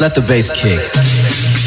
Let the bass kick.